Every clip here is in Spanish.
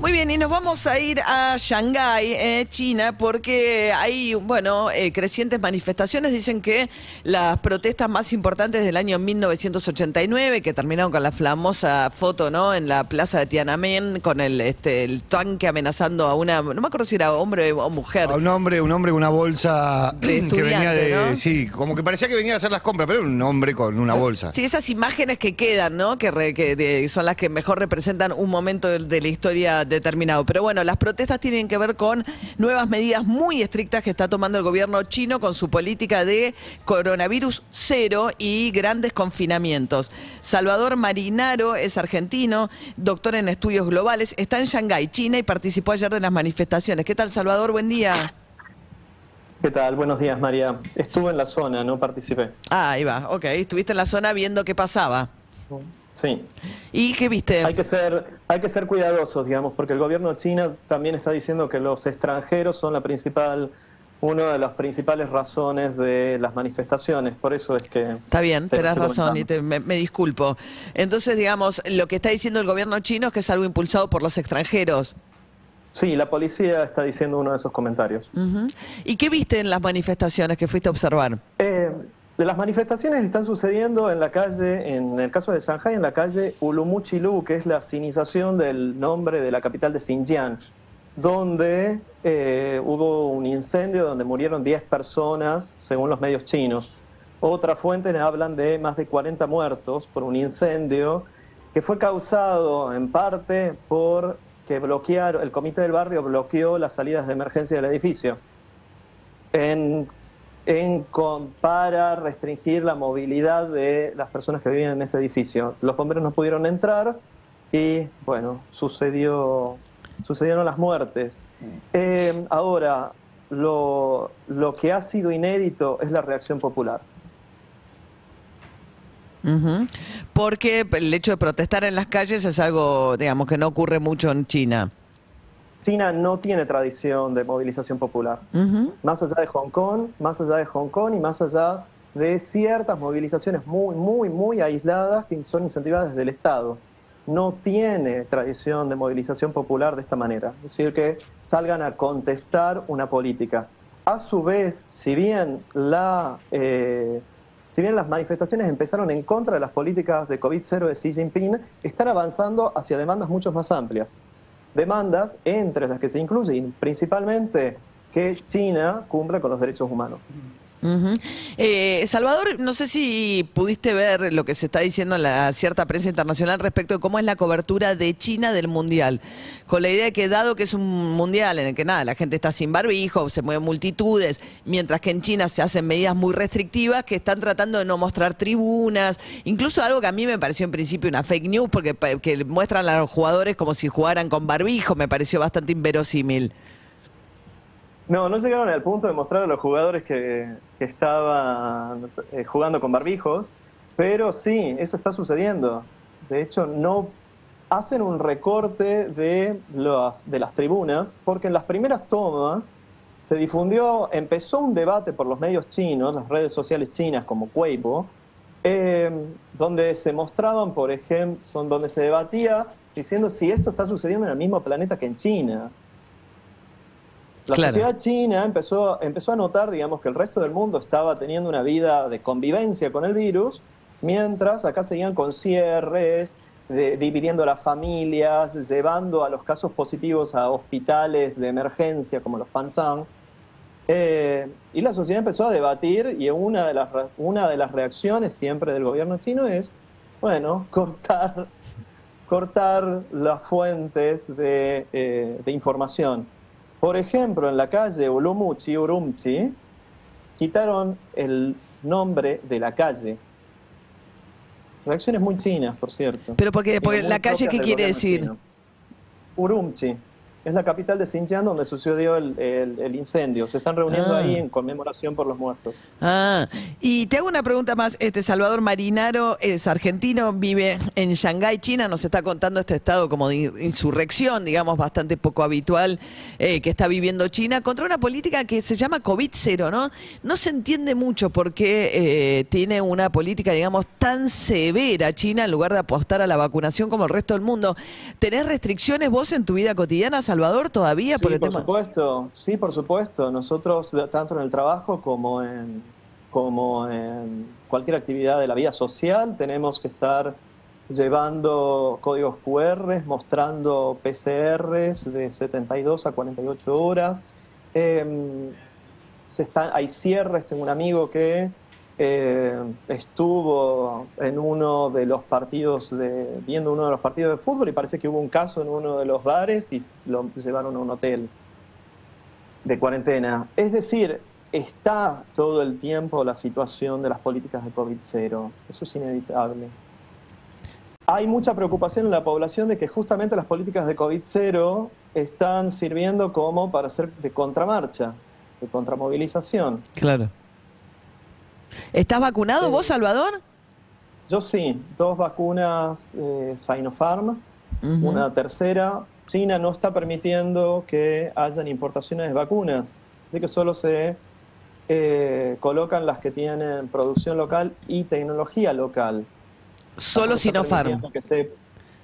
Muy bien, y nos vamos a ir a Shanghái, eh, China, porque hay, bueno, eh, crecientes manifestaciones. Dicen que las protestas más importantes del año 1989, que terminaron con la famosa foto, ¿no? En la plaza de Tiananmen, con el, este, el tanque amenazando a una, no me acuerdo si era hombre o mujer. A un hombre, un hombre con una bolsa De que venía de. ¿no? Sí, como que parecía que venía a hacer las compras, pero era un hombre con una bolsa. Sí, esas imágenes que quedan, ¿no? Que, re- que de- son las que mejor representan un momento de, de la historia determinado. Pero bueno, las protestas tienen que ver con nuevas medidas muy estrictas que está tomando el gobierno chino con su política de coronavirus cero y grandes confinamientos. Salvador Marinaro es argentino, doctor en estudios globales, está en Shanghái, China, y participó ayer de las manifestaciones. ¿Qué tal, Salvador? Buen día. ¿Qué tal? Buenos días, María. Estuve en la zona, no participé. Ah, ahí va, ok. Estuviste en la zona viendo qué pasaba. Sí. ¿Y qué viste? Hay que ser, hay que ser cuidadosos, digamos, porque el gobierno chino también está diciendo que los extranjeros son la principal, una de las principales razones de las manifestaciones. Por eso es que. Está bien, tenés razón y te- me, me disculpo. Entonces, digamos, lo que está diciendo el gobierno chino es que es algo impulsado por los extranjeros. Sí, la policía está diciendo uno de esos comentarios. ¿Y qué viste en las manifestaciones que fuiste a observar? Eh, de las manifestaciones están sucediendo en la calle, en el caso de Shanghai, en la calle Ulumuchilu, que es la sinización del nombre de la capital de Xinjiang, donde eh, hubo un incendio donde murieron 10 personas, según los medios chinos. Otras fuentes hablan de más de 40 muertos por un incendio que fue causado en parte por que bloquearon, el comité del barrio bloqueó las salidas de emergencia del edificio en, en para restringir la movilidad de las personas que vivían en ese edificio. Los bomberos no pudieron entrar y, bueno, sucedió, sucedieron las muertes. Eh, ahora, lo, lo que ha sido inédito es la reacción popular. Porque el hecho de protestar en las calles es algo, digamos, que no ocurre mucho en China. China no tiene tradición de movilización popular. Más allá de Hong Kong, más allá de Hong Kong y más allá de ciertas movilizaciones muy, muy, muy aisladas que son incentivadas desde el Estado. No tiene tradición de movilización popular de esta manera, es decir, que salgan a contestar una política. A su vez, si bien, la, eh, si bien las manifestaciones empezaron en contra de las políticas de COVID-0 de Xi Jinping, están avanzando hacia demandas mucho más amplias demandas entre las que se incluyen principalmente que China cumpla con los derechos humanos. Eh, Salvador, no sé si pudiste ver lo que se está diciendo en la cierta prensa internacional respecto de cómo es la cobertura de China del Mundial. Con la idea de que dado que es un Mundial en el que nada, la gente está sin barbijo, se mueven multitudes, mientras que en China se hacen medidas muy restrictivas que están tratando de no mostrar tribunas, incluso algo que a mí me pareció en principio una fake news, porque que muestran a los jugadores como si jugaran con barbijo, me pareció bastante inverosímil. No, no llegaron al punto de mostrar a los jugadores que, estaban eh, jugando con barbijos, pero sí, eso está sucediendo. De hecho, no hacen un recorte de, las de las tribunas, porque en las primeras tomas se difundió, empezó un debate por los medios chinos, las redes sociales chinas como Weibo, eh, donde se mostraban, por ejemplo, son donde se debatía diciendo si esto está sucediendo en el mismo planeta que en China. La Claro. sociedad china empezó, empezó a notar, digamos, que el resto del mundo estaba teniendo una vida de convivencia con el virus, mientras acá seguían con cierres, de- dividiendo las familias, llevando a los casos positivos a hospitales de emergencia como los Pansang. Eh, y la sociedad empezó a debatir y una de, las, una de las reacciones siempre del gobierno chino es, bueno, cortar, cortar las fuentes de, eh, de información. Por ejemplo, en la calle Ulumuchi, Urumchi, quitaron el nombre de la calle. Reacciones muy chinas, por cierto. Pero porque, porque la calle, ¿qué quiere decir? chino. Urumchi. Es la capital de Xinjiang donde sucedió el, el- el incendio. Se están reuniendo Ah. ahí en conmemoración por los muertos. Ah, y te hago una pregunta más. Este Salvador Marinaro es argentino, vive en Shanghái, China. Nos está contando este estado como de insurrección, digamos, bastante poco habitual eh, que está viviendo China contra una política que se llama COVID-0, ¿no? No se entiende mucho por qué eh, tiene una política, digamos, tan severa China en lugar de apostar a la vacunación como el resto del mundo. ¿Tenés restricciones vos en tu vida cotidiana, Salvador, todavía por Sí, el por tema? supuesto, sí, por supuesto. Nosotros, tanto en el trabajo como en, como en cualquier actividad de la vida social, tenemos que estar llevando códigos QR, mostrando PCRs de 72 a 48 horas. Em, se están, hay cierres, tengo un amigo que eh, estuvo en uno de los partidos de, viendo uno de los partidos de fútbol y parece que hubo un caso en uno de los bares y lo llevaron a un hotel de cuarentena. Es decir, está todo el tiempo la situación de las políticas de COVID-0. Eso es inevitable. Hay mucha preocupación en la población de que justamente las políticas de COVID-0 están sirviendo como para hacer de contramarcha, de contramovilización. Claro. ¿Estás vacunado Sí. vos, Salvador? Yo sí, dos vacunas eh, Sinopharm, una tercera. China no está permitiendo que hayan importaciones de vacunas, así que solo se eh, colocan las que tienen producción local y tecnología local. Solo Sinopharm. Que se,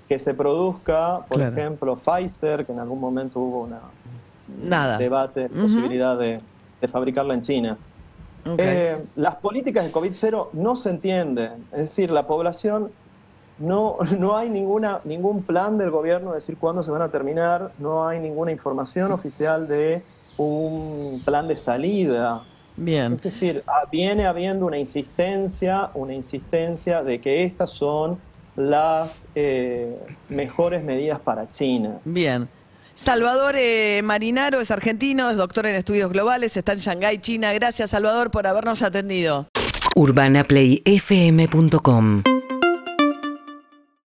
que se produzca, por Claro. ejemplo, Pfizer, que en algún momento hubo una Nada. debate, Ujú. posibilidad de, de fabricarla en China. Eh, las políticas de COVID-0 no se entienden. Es decir, la población no, no hay ninguna, ningún plan del gobierno de decir cuándo se van a terminar, no hay ninguna información oficial de un plan de salida. Bien. Es decir, ah, viene habiendo una insistencia, una insistencia de que estas son las eh, mejores medidas para China. Bien. Salvador eh, Marinaro es argentino, es doctor en estudios globales, está en Shanghái, China. Gracias, Salvador, por habernos atendido. UrbanaPlayFM.com